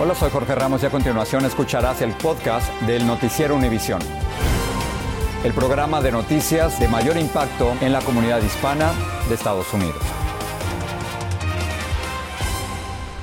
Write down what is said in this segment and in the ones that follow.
Hola, soy Jorge Ramos y a continuación escucharás el podcast del Noticiero Univisión. El programa de noticias de mayor impacto en la comunidad hispana de Estados Unidos.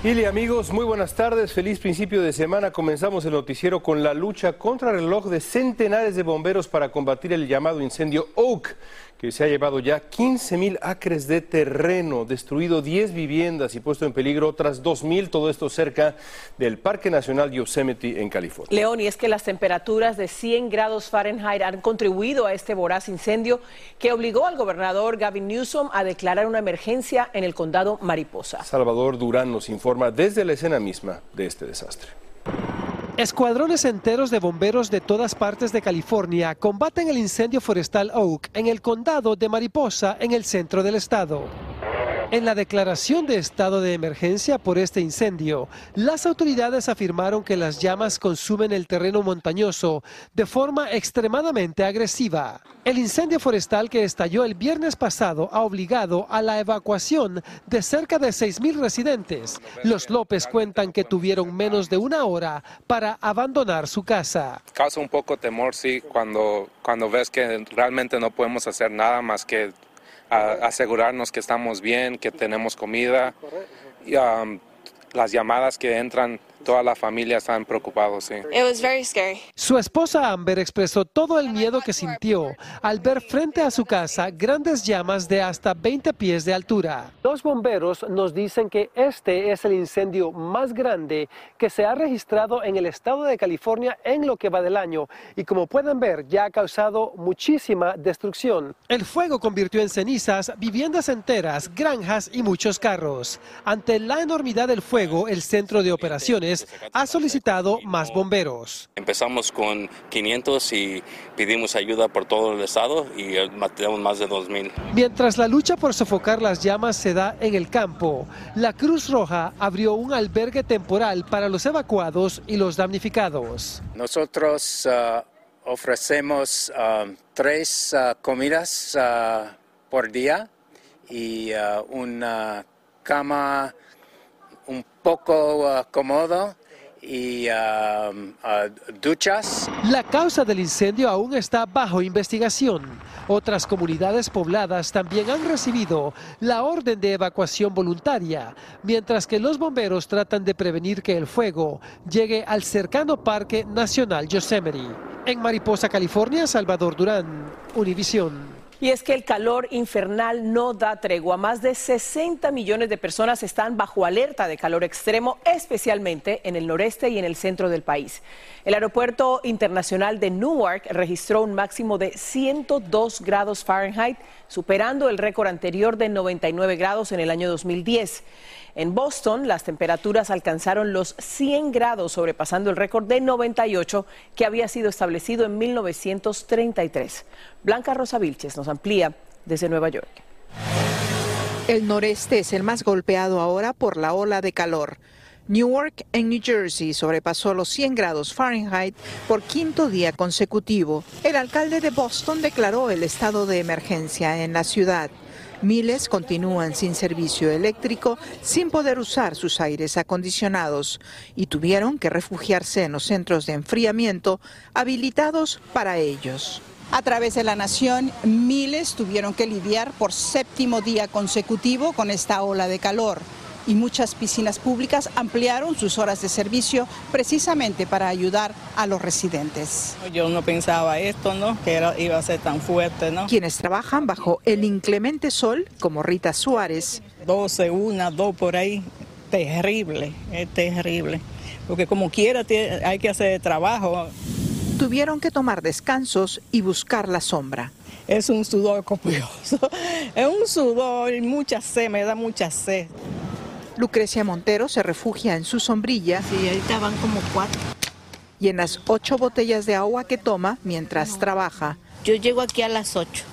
Y amigos, muy buenas tardes, feliz principio de semana. Comenzamos el noticiero con la lucha contra el reloj de centenares de bomberos para combatir el llamado incendio Oak, que se ha llevado ya 15 mil acres de terreno, destruido 10 viviendas y puesto en peligro otras 2 mil, todo esto cerca del Parque Nacional Yosemite en California. León, y es que las temperaturas de 100 grados Fahrenheit han contribuido a este voraz incendio que obligó al gobernador Gavin Newsom a declarar una emergencia en el condado Mariposa. Salvador Durán nos informa desde la escena misma de este desastre. Escuadrones enteros de bomberos de todas partes de California combaten el incendio forestal Oak en el condado de Mariposa, en el centro del estado. En la declaración de estado de emergencia por este incendio, las autoridades afirmaron que las llamas consumen el terreno montañoso de forma extremadamente agresiva. El incendio forestal que estalló el viernes pasado ha obligado a la evacuación de cerca de 6.000 residentes. Los López cuentan que tuvieron menos de una hora para abandonar su casa. Causa un poco temor, sí, cuando, cuando ves que realmente no podemos hacer nada más que asegurarnos que estamos bien, que tenemos comida. Y, um, las llamadas que entran toda la familia están preocupados. Sí. Su esposa Amber expresó todo el miedo que sintió al ver frente a su casa grandes llamas de hasta 20 pies de altura. Los bomberos nos dicen que este es el incendio más grande que se ha registrado en el estado de California en lo que va del año y como pueden ver ya ha causado muchísima destrucción. El fuego convirtió en cenizas viviendas enteras, granjas y muchos carros. Ante la enormidad del fuego, el centro de operaciones ha solicitado más bomberos. Empezamos con 500 y pedimos ayuda por todo el estado y tenemos más de 2.000. Mientras la lucha por sofocar las llamas se da en el campo, la Cruz Roja abrió un albergue temporal para los evacuados y los damnificados. Nosotros uh, ofrecemos uh, tres uh, comidas por día y una cama poco uh, cómodo y um, uh, duchas. La causa del incendio aún está bajo investigación. Otras comunidades pobladas también han recibido la orden de evacuación voluntaria, mientras que los bomberos tratan de prevenir que el fuego llegue al cercano Parque Nacional Yosemite. En Mariposa, California, Salvador Durán, Univisión. Y es que el calor infernal no da tregua. Más de 60 millones de personas están bajo alerta de calor extremo, especialmente en el noreste y en el centro del país. El aeropuerto internacional de Newark registró un máximo de 102 grados Fahrenheit, superando el récord anterior de 99 grados en el año 2010. En Boston, las temperaturas alcanzaron los 100 grados, sobrepasando el récord de 98 que había sido establecido en 1933. Blanca Rosa Vilches nos amplía desde Nueva York. El noreste es el más golpeado ahora por la ola de calor. Newark, en New Jersey, sobrepasó los 100 grados Fahrenheit por quinto día consecutivo. El alcalde de Boston declaró el estado de emergencia en la ciudad. Miles continúan sin servicio eléctrico, sin poder usar sus aires acondicionados y tuvieron que refugiarse en los centros de enfriamiento habilitados para ellos. A través de la nación, miles tuvieron que lidiar por séptimo día consecutivo con esta ola de calor y muchas piscinas públicas ampliaron sus horas de servicio precisamente para ayudar a los residentes. Yo no pensaba esto, ¿no? Que iba a ser tan fuerte, ¿no? Quienes trabajan bajo el inclemente sol, como Rita Suárez. 12, una, dos por ahí, terrible, es terrible. Porque como quiera hay que hacer trabajo. Tuvieron que tomar descansos y buscar la sombra. Es un sudor copioso, es un sudor y mucha sed, me da mucha sed. Lucrecia Montero se refugia en su sombrilla. Sí, ahorita van como cuatro. Y en las ocho botellas de agua que toma mientras trabaja. Yo llego aquí a las ocho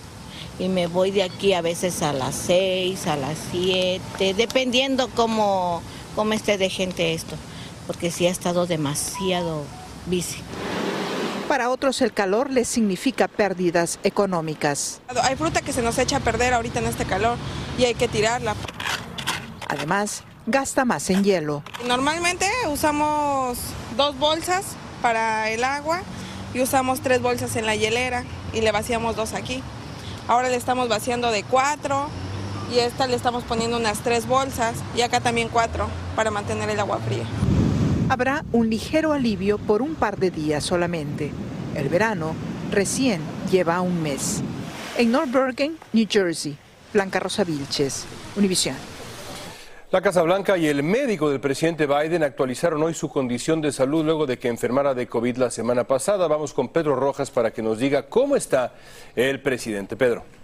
y me voy de aquí a veces a las seis, a las siete, dependiendo cómo, cómo esté de gente esto, porque sí ha estado demasiado bici. Para otros el calor les significa pérdidas económicas. Hay fruta que se nos echa a perder ahorita en este calor y hay que tirarla. Además, gasta más en hielo. Normalmente usamos dos bolsas para el agua y usamos tres bolsas en la hielera y le vaciamos dos aquí. Ahora le estamos vaciando de cuatro y esta le estamos poniendo unas tres bolsas y acá también cuatro para mantener el agua fría habrá un ligero alivio por un par de días solamente. El verano recién lleva un mes. En North Bergen, New Jersey, Blanca Rosa Vilches, Univision. La Casa Blanca y el médico del presidente Biden actualizaron hoy su condición de salud luego de que enfermara de COVID la semana pasada. Vamos con Pedro Rojas para que nos diga cómo está el presidente. Pedro.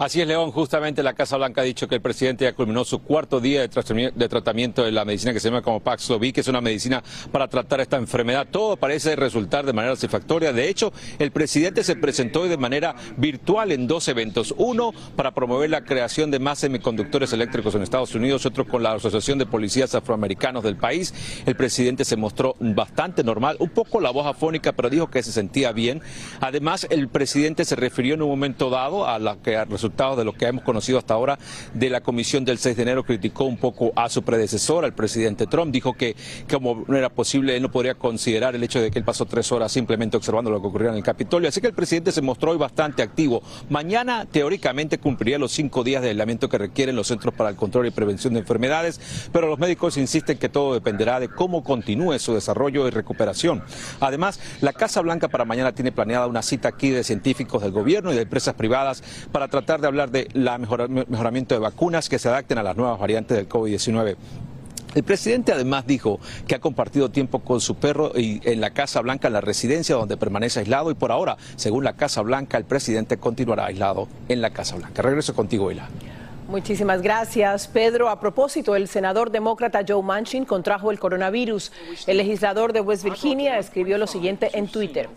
Así es, León. Justamente la Casa Blanca ha dicho que el presidente ya culminó su cuarto día de tratamiento de la medicina que se llama como Paxlovid, que es una medicina para tratar esta enfermedad. Todo parece resultar de manera satisfactoria. De hecho, el presidente se presentó de manera virtual en dos eventos. Uno para promover la creación de más semiconductores eléctricos en Estados Unidos, otro con la Asociación de Policías Afroamericanos del país. El presidente se mostró bastante normal, un poco la voz afónica, pero dijo que se sentía bien. Además, el presidente se refirió en un momento dado a la que resultó de lo que hemos conocido hasta ahora de la comisión del 6 de enero, criticó un poco a su predecesor, al presidente Trump, dijo que como no era posible, él no podría considerar el hecho de que él pasó tres horas simplemente observando lo que ocurrió en el Capitolio. Así que el presidente se mostró hoy bastante activo. Mañana, teóricamente, cumpliría los cinco días de aislamiento que requieren los Centros para el Control y Prevención de Enfermedades, pero los médicos insisten que todo dependerá de cómo continúe su desarrollo y recuperación. Además, la Casa Blanca para mañana tiene planeada una cita aquí de científicos del gobierno y de empresas privadas para tratar de hablar de la mejoramiento de vacunas que se adapten a las nuevas variantes del COVID-19. El presidente además dijo que ha compartido tiempo con su perro y en la Casa Blanca, en la residencia donde permanece aislado y por ahora, según la Casa Blanca, el presidente continuará aislado en la Casa Blanca. Regreso contigo, Hila. Muchísimas gracias, Pedro. A propósito, el senador demócrata Joe Manchin contrajo el coronavirus. El legislador de West Virginia escribió lo siguiente en Twitter.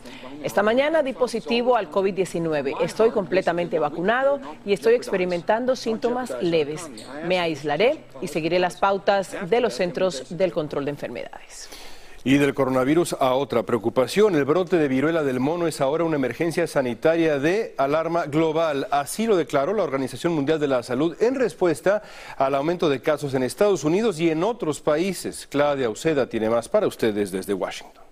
Esta mañana di positivo al COVID-19. Estoy completamente vacunado y estoy experimentando síntomas leves. Me aislaré y seguiré las pautas de los Centros del Control de Enfermedades. Y del coronavirus a otra preocupación. El brote de viruela del mono es ahora una emergencia sanitaria de alarma global. Así lo declaró la Organización Mundial de la Salud en respuesta al aumento de casos en Estados Unidos y en otros países. Claudia Uceda tiene más para ustedes desde Washington.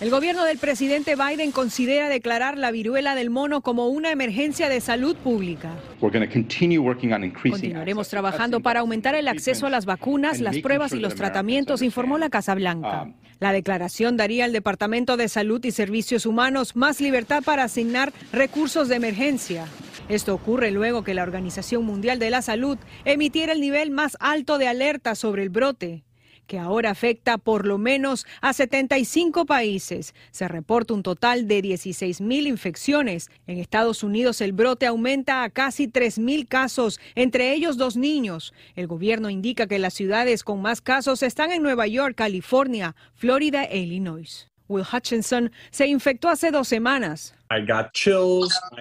El gobierno del presidente Biden considera declarar la viruela del mono como una emergencia de salud pública. Continuaremos trabajando para aumentar el acceso a las vacunas, las pruebas y los tratamientos, informó la Casa Blanca. Um, la declaración daría al Departamento de Salud y Servicios Humanos más libertad para asignar recursos de emergencia. Esto ocurre luego que la Organización Mundial de la Salud emitiera el nivel más alto de alerta sobre el brote que ahora afecta por lo menos a 75 países. Se reporta un total de 16 mil infecciones. En Estados Unidos el brote aumenta a casi 3 mil casos, entre ellos dos niños. El gobierno indica que las ciudades con más casos están en Nueva York, California, Florida e Illinois. Will Hutchinson se infectó hace dos semanas.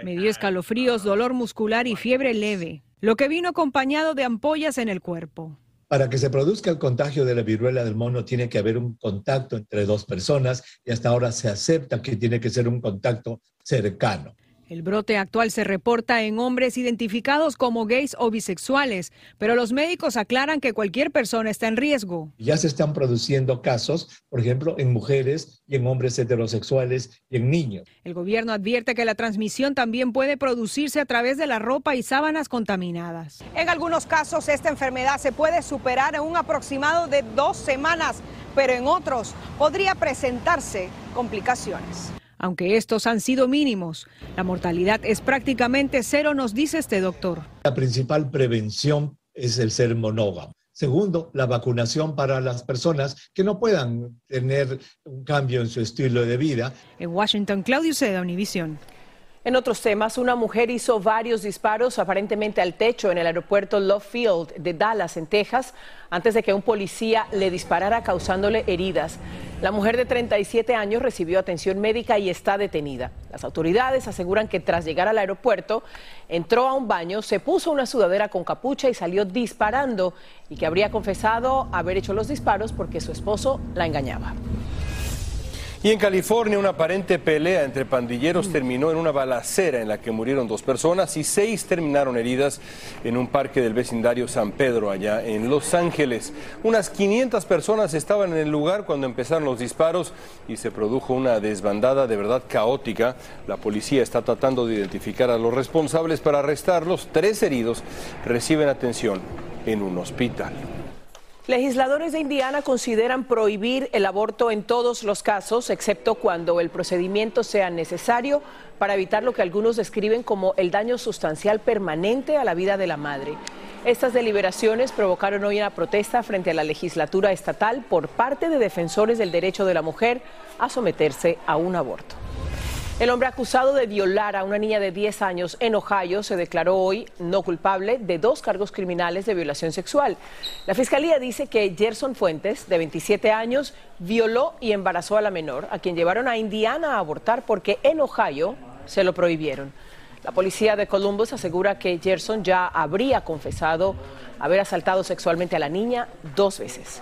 Me dio escalofríos, dolor muscular y fiebre leve, lo que vino acompañado de ampollas en el cuerpo. Para que se produzca el contagio de la viruela del mono tiene que haber un contacto entre dos personas y hasta ahora se acepta que tiene que ser un contacto cercano. El brote actual se reporta en hombres identificados como gays o bisexuales, pero los médicos aclaran que cualquier persona está en riesgo. Ya se están produciendo casos, por ejemplo, en mujeres y en hombres heterosexuales y en niños. El gobierno advierte que la transmisión también puede producirse a través de la ropa y sábanas contaminadas. En algunos casos esta enfermedad se puede superar en un aproximado de dos semanas, pero en otros podría presentarse complicaciones aunque estos han sido mínimos. La mortalidad es prácticamente cero, nos dice este doctor. La principal prevención es el ser monógamo. Segundo, la vacunación para las personas que no puedan tener un cambio en su estilo de vida. En Washington, Claudio Seda, Univisión. En otros temas, una mujer hizo varios disparos aparentemente al techo en el aeropuerto Love Field de Dallas, en Texas, antes de que un policía le disparara causándole heridas. La mujer de 37 años recibió atención médica y está detenida. Las autoridades aseguran que tras llegar al aeropuerto entró a un baño, se puso una sudadera con capucha y salió disparando y que habría confesado haber hecho los disparos porque su esposo la engañaba. Y en California, una aparente pelea entre pandilleros terminó en una balacera en la que murieron dos personas y seis terminaron heridas en un parque del vecindario San Pedro, allá en Los Ángeles. Unas 500 personas estaban en el lugar cuando empezaron los disparos y se produjo una desbandada de verdad caótica. La policía está tratando de identificar a los responsables para arrestarlos. Tres heridos reciben atención en un hospital. Legisladores de Indiana consideran prohibir el aborto en todos los casos, excepto cuando el procedimiento sea necesario para evitar lo que algunos describen como el daño sustancial permanente a la vida de la madre. Estas deliberaciones provocaron hoy una protesta frente a la legislatura estatal por parte de defensores del derecho de la mujer a someterse a un aborto. El hombre acusado de violar a una niña de 10 años en Ohio se declaró hoy no culpable de dos cargos criminales de violación sexual. La fiscalía dice que Gerson Fuentes, de 27 años, violó y embarazó a la menor, a quien llevaron a Indiana a abortar porque en Ohio se lo prohibieron. La policía de Columbus asegura que Gerson ya habría confesado haber asaltado sexualmente a la niña dos veces.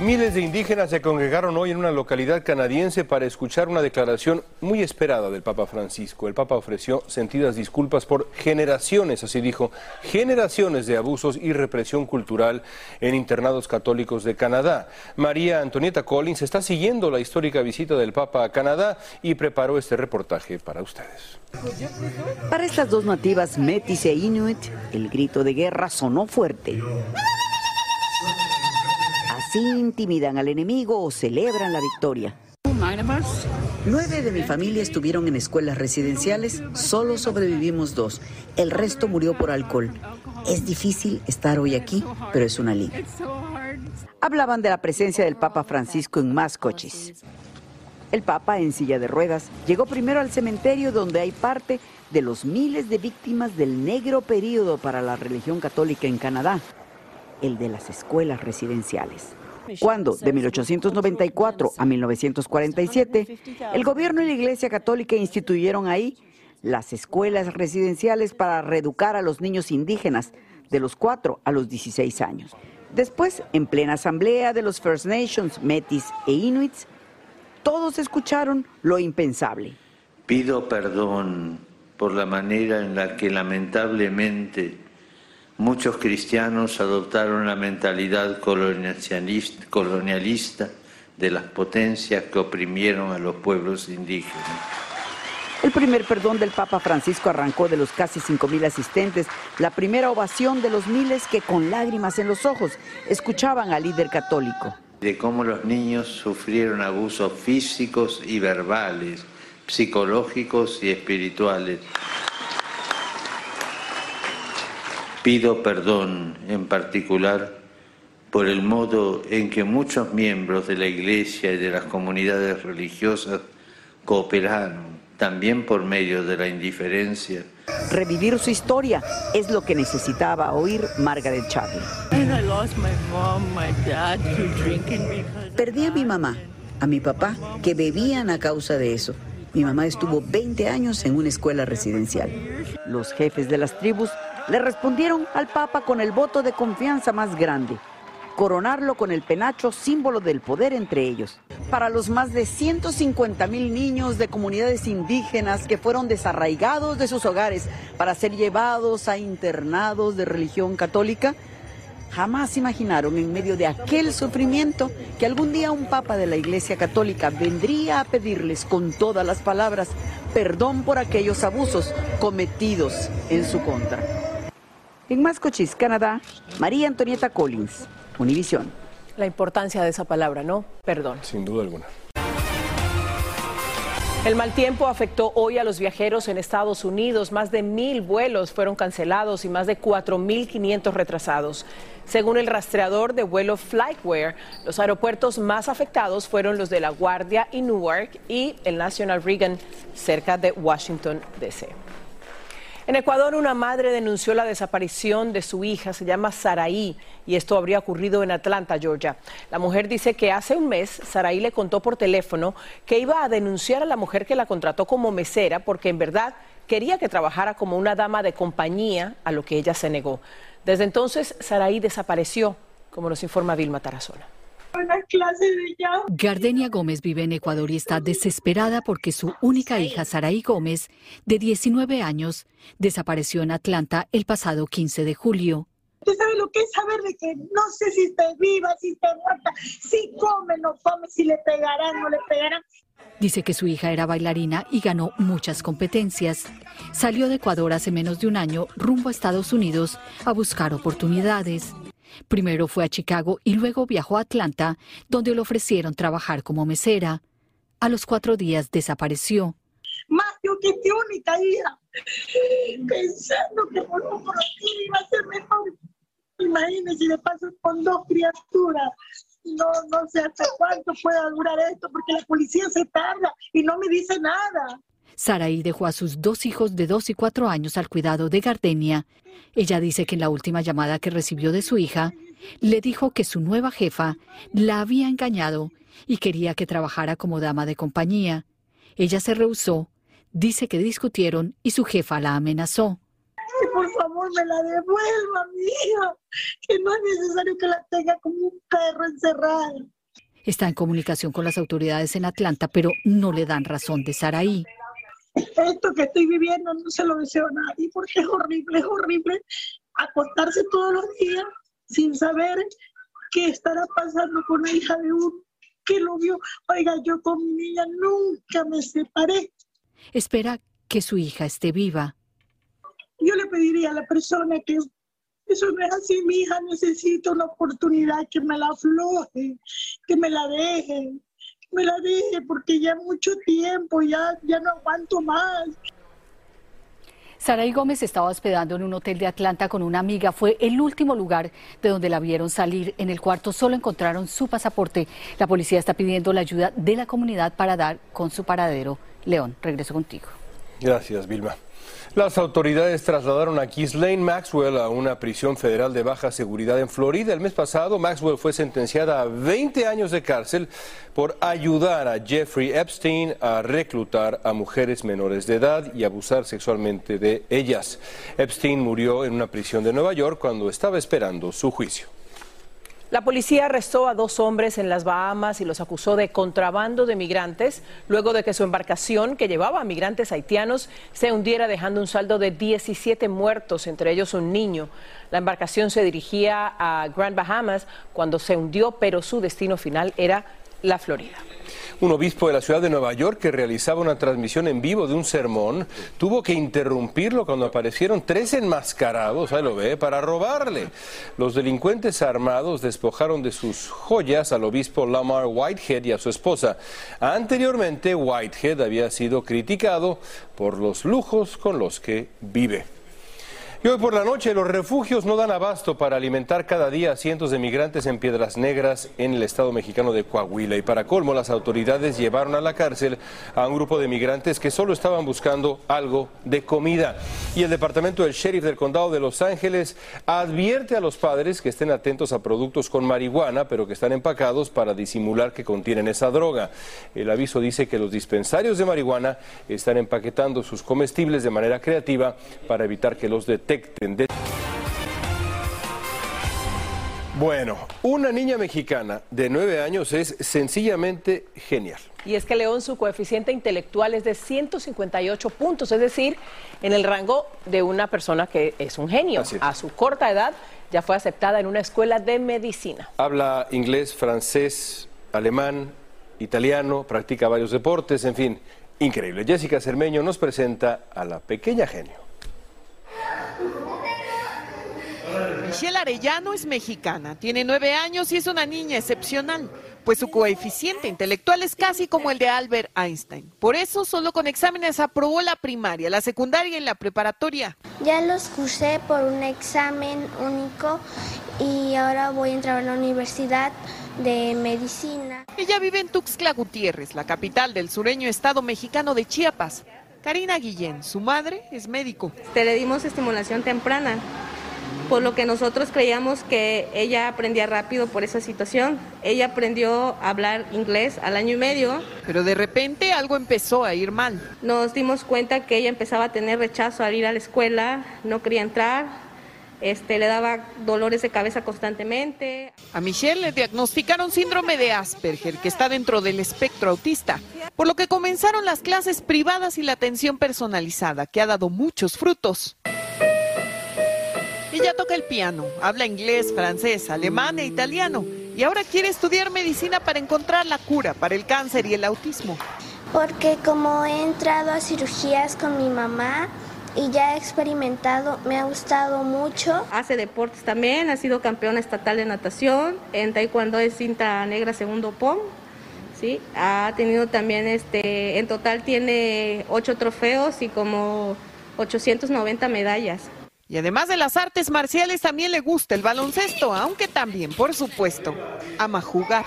Miles de indígenas se congregaron hoy en una localidad canadiense para escuchar una declaración muy esperada del Papa Francisco. El Papa ofreció sentidas disculpas por generaciones, así dijo, generaciones de abusos y represión cultural en internados católicos de Canadá. María Antonieta Collins está siguiendo la histórica visita del Papa a Canadá y preparó este reportaje para ustedes. Para estas dos nativas, Metis e Inuit, el grito de guerra sonó fuerte. Así intimidan al enemigo o celebran la victoria. Nueve de mi familia estuvieron en escuelas residenciales, solo sobrevivimos dos. El resto murió por alcohol. Es difícil estar hoy aquí, pero es una alivio. Hablaban de la presencia del Papa Francisco en más coches. El Papa, en silla de ruedas, llegó primero al cementerio donde hay parte de los miles de víctimas del negro período para la religión católica en Canadá, el de las escuelas residenciales. Cuando, de 1894 a 1947, el gobierno y la Iglesia Católica instituyeron ahí las escuelas residenciales para reeducar a los niños indígenas de los 4 a los 16 años. Después, en plena asamblea de los First Nations, Metis e Inuits, todos escucharon lo impensable. Pido perdón por la manera en la que lamentablemente Muchos cristianos adoptaron la mentalidad colonialista de las potencias que oprimieron a los pueblos indígenas. El primer perdón del Papa Francisco arrancó de los casi 5.000 asistentes, la primera ovación de los miles que con lágrimas en los ojos escuchaban al líder católico. De cómo los niños sufrieron abusos físicos y verbales, psicológicos y espirituales Pido perdón en particular por el modo en que muchos miembros de la Iglesia y de las comunidades religiosas cooperaron, también por medio de la indiferencia. Revivir su historia es lo que necesitaba oír Margaret Charlie. Perdí a mi mamá, a mi papá, que bebían a causa de eso. Mi mamá estuvo 20 años en una escuela residencial. Los jefes de las tribus le respondieron al Papa con el voto de confianza más grande, coronarlo con el penacho, símbolo del poder entre ellos. Para los más de 150 mil niños de comunidades indígenas que fueron desarraigados de sus hogares para ser llevados a internados de religión católica, Jamás imaginaron en medio de aquel sufrimiento que algún día un papa de la Iglesia Católica vendría a pedirles con todas las palabras perdón por aquellos abusos cometidos en su contra. En Mascochis, Canadá, María Antonieta Collins, Univisión. La importancia de esa palabra, ¿no? Perdón. Sin duda alguna. El mal tiempo afectó hoy a los viajeros en Estados Unidos. Más de mil vuelos fueron cancelados y más de 4.500 retrasados. Según el rastreador de vuelo Flightware, los aeropuertos más afectados fueron los de La Guardia y Newark y el National Reagan cerca de Washington, D.C. En Ecuador, una madre denunció la desaparición de su hija, se llama Saraí, y esto habría ocurrido en Atlanta, Georgia. La mujer dice que hace un mes Saraí le contó por teléfono que iba a denunciar a la mujer que la contrató como mesera porque en verdad quería que trabajara como una dama de compañía, a lo que ella se negó. Desde entonces, Saraí desapareció, como nos informa Vilma Tarazona. Gardenia Gómez vive en Ecuador y está desesperada porque su única hija, Saraí Gómez, de 19 años, desapareció en Atlanta el pasado 15 de julio. ¿Usted sabe lo que es saber de que no sé si está viva, si está muerta, si come, no come, si le pegarán, no le pegarán? Dice que su hija era bailarina y ganó muchas competencias. Salió de Ecuador hace menos de un año rumbo a Estados Unidos a buscar oportunidades. Primero fue a Chicago y luego viajó a Atlanta, donde le ofrecieron trabajar como mesera. A los cuatro días desapareció. Más que mi única hija, pensando que por un aquí iba a ser mejor. Imagínese, de paso con dos criaturas. No, no sé hasta cuánto pueda durar esto, porque la policía se tarda y no me dice nada. Saraí dejó a sus dos hijos de dos y cuatro años al cuidado de Gardenia. Ella dice que en la última llamada que recibió de su hija, le dijo que su nueva jefa la había engañado y quería que trabajara como dama de compañía. Ella se rehusó, dice que discutieron y su jefa la amenazó. por favor, me la devuelva, mi hija, que no es necesario que la tenga como un perro encerrado. Está en comunicación con las autoridades en Atlanta, pero no le dan razón de Saraí esto que estoy viviendo no se lo deseo a nadie porque es horrible, es horrible acostarse todos los días sin saber qué estará pasando con la hija de uno que lo vio. Oiga, yo con mi niña nunca me separé. Espera que su hija esté viva. Yo le pediría a la persona que eso no es así, mi hija necesita una oportunidad que me la afloje, que me la deje, me la dije porque ya mucho tiempo, ya, ya no aguanto más. Saray Gómez estaba hospedando en un hotel de Atlanta con una amiga. Fue el último lugar de donde la vieron salir. En el cuarto solo encontraron su pasaporte. La policía está pidiendo la ayuda de la comunidad para dar con su paradero. León, regreso contigo. Gracias, Vilma. Las autoridades trasladaron a Ghislaine Maxwell a una prisión federal de baja seguridad en Florida. El mes pasado, Maxwell fue sentenciada a 20 años de cárcel por ayudar a Jeffrey Epstein a reclutar a mujeres menores de edad y abusar sexualmente de ellas. Epstein murió en una prisión de Nueva York cuando estaba esperando su juicio. La policía arrestó a dos hombres en las Bahamas y los acusó de contrabando de migrantes luego de que su embarcación que llevaba a migrantes haitianos se hundiera dejando un saldo de 17 muertos, entre ellos un niño. La embarcación se dirigía a Grand Bahamas cuando se hundió, pero su destino final era la Florida. Un obispo de la ciudad de Nueva York que realizaba una transmisión en vivo de un sermón tuvo que interrumpirlo cuando aparecieron tres enmascarados, ahí lo ve, para robarle. Los delincuentes armados despojaron de sus joyas al obispo Lamar Whitehead y a su esposa. Anteriormente, Whitehead había sido criticado por los lujos con los que vive. Y hoy por la noche los refugios no dan abasto para alimentar cada día a cientos de migrantes en Piedras Negras en el estado mexicano de Coahuila. Y para colmo, las autoridades llevaron a la cárcel a un grupo de migrantes que solo estaban buscando algo de comida. Y el departamento del sheriff del condado de Los Ángeles advierte a los padres que estén atentos a productos con marihuana, pero que están empacados para disimular que contienen esa droga. El aviso dice que los dispensarios de marihuana están empaquetando sus comestibles de manera creativa para evitar que los detecten. Bueno, una niña mexicana de nueve años es sencillamente genial. Y es que León, su coeficiente intelectual es de 158 puntos, es decir, en el rango de una persona que es un genio. A su corta edad ya fue aceptada en una escuela de medicina. Habla inglés, francés, alemán, italiano, practica varios deportes, en fin, increíble. Jessica Cermeño nos presenta a la pequeña genio. Michelle Arellano es mexicana, tiene nueve años y es una niña excepcional, pues su coeficiente intelectual es casi como el de Albert Einstein. Por eso, solo con exámenes aprobó la primaria, la secundaria y la preparatoria. Ya los cursé por un examen único y ahora voy a entrar a la universidad de medicina. Ella vive en Tuxtla Gutiérrez, la capital del sureño estado mexicano de Chiapas. Karina Guillén, su madre, es médico. Te le dimos estimulación temprana por lo que nosotros creíamos que ella aprendía rápido por esa situación. Ella aprendió a hablar inglés al año y medio. Pero de repente algo empezó a ir mal. Nos dimos cuenta que ella empezaba a tener rechazo al ir a la escuela, no quería entrar, este, le daba dolores de cabeza constantemente. A Michelle le diagnosticaron síndrome de Asperger, que está dentro del espectro autista, por lo que comenzaron las clases privadas y la atención personalizada, que ha dado muchos frutos. Ella toca el piano, habla inglés, francés, alemán e italiano y ahora quiere estudiar medicina para encontrar la cura para el cáncer y el autismo. Porque como he entrado a cirugías con mi mamá y ya he experimentado, me ha gustado mucho. Hace deportes también, ha sido campeona estatal de natación, en taekwondo es cinta negra segundo POM. ¿Sí? Ha tenido también, este, en total tiene ocho trofeos y como 890 medallas. Y además de las artes marciales, también le gusta el baloncesto, aunque también, por supuesto, ama jugar.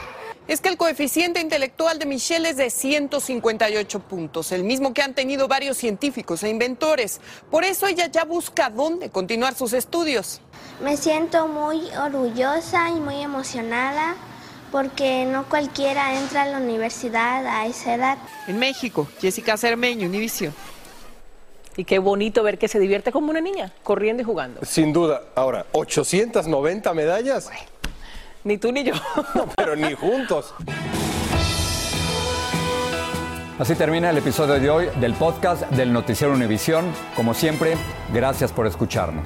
Es que el coeficiente intelectual de Michelle es de 158 puntos, el mismo que han tenido varios científicos e inventores. Por eso ella ya busca dónde continuar sus estudios. Me siento muy orgullosa y muy emocionada porque no cualquiera entra a la universidad a esa edad. En México, Jessica Cermeño, Univision. Y qué bonito ver que se divierte como una niña, corriendo y jugando. Sin duda. Ahora, 890 medallas. ni tú ni yo. pero ni juntos. Así termina el episodio de hoy del podcast del Noticiero Univisión. Como siempre, gracias por escucharnos.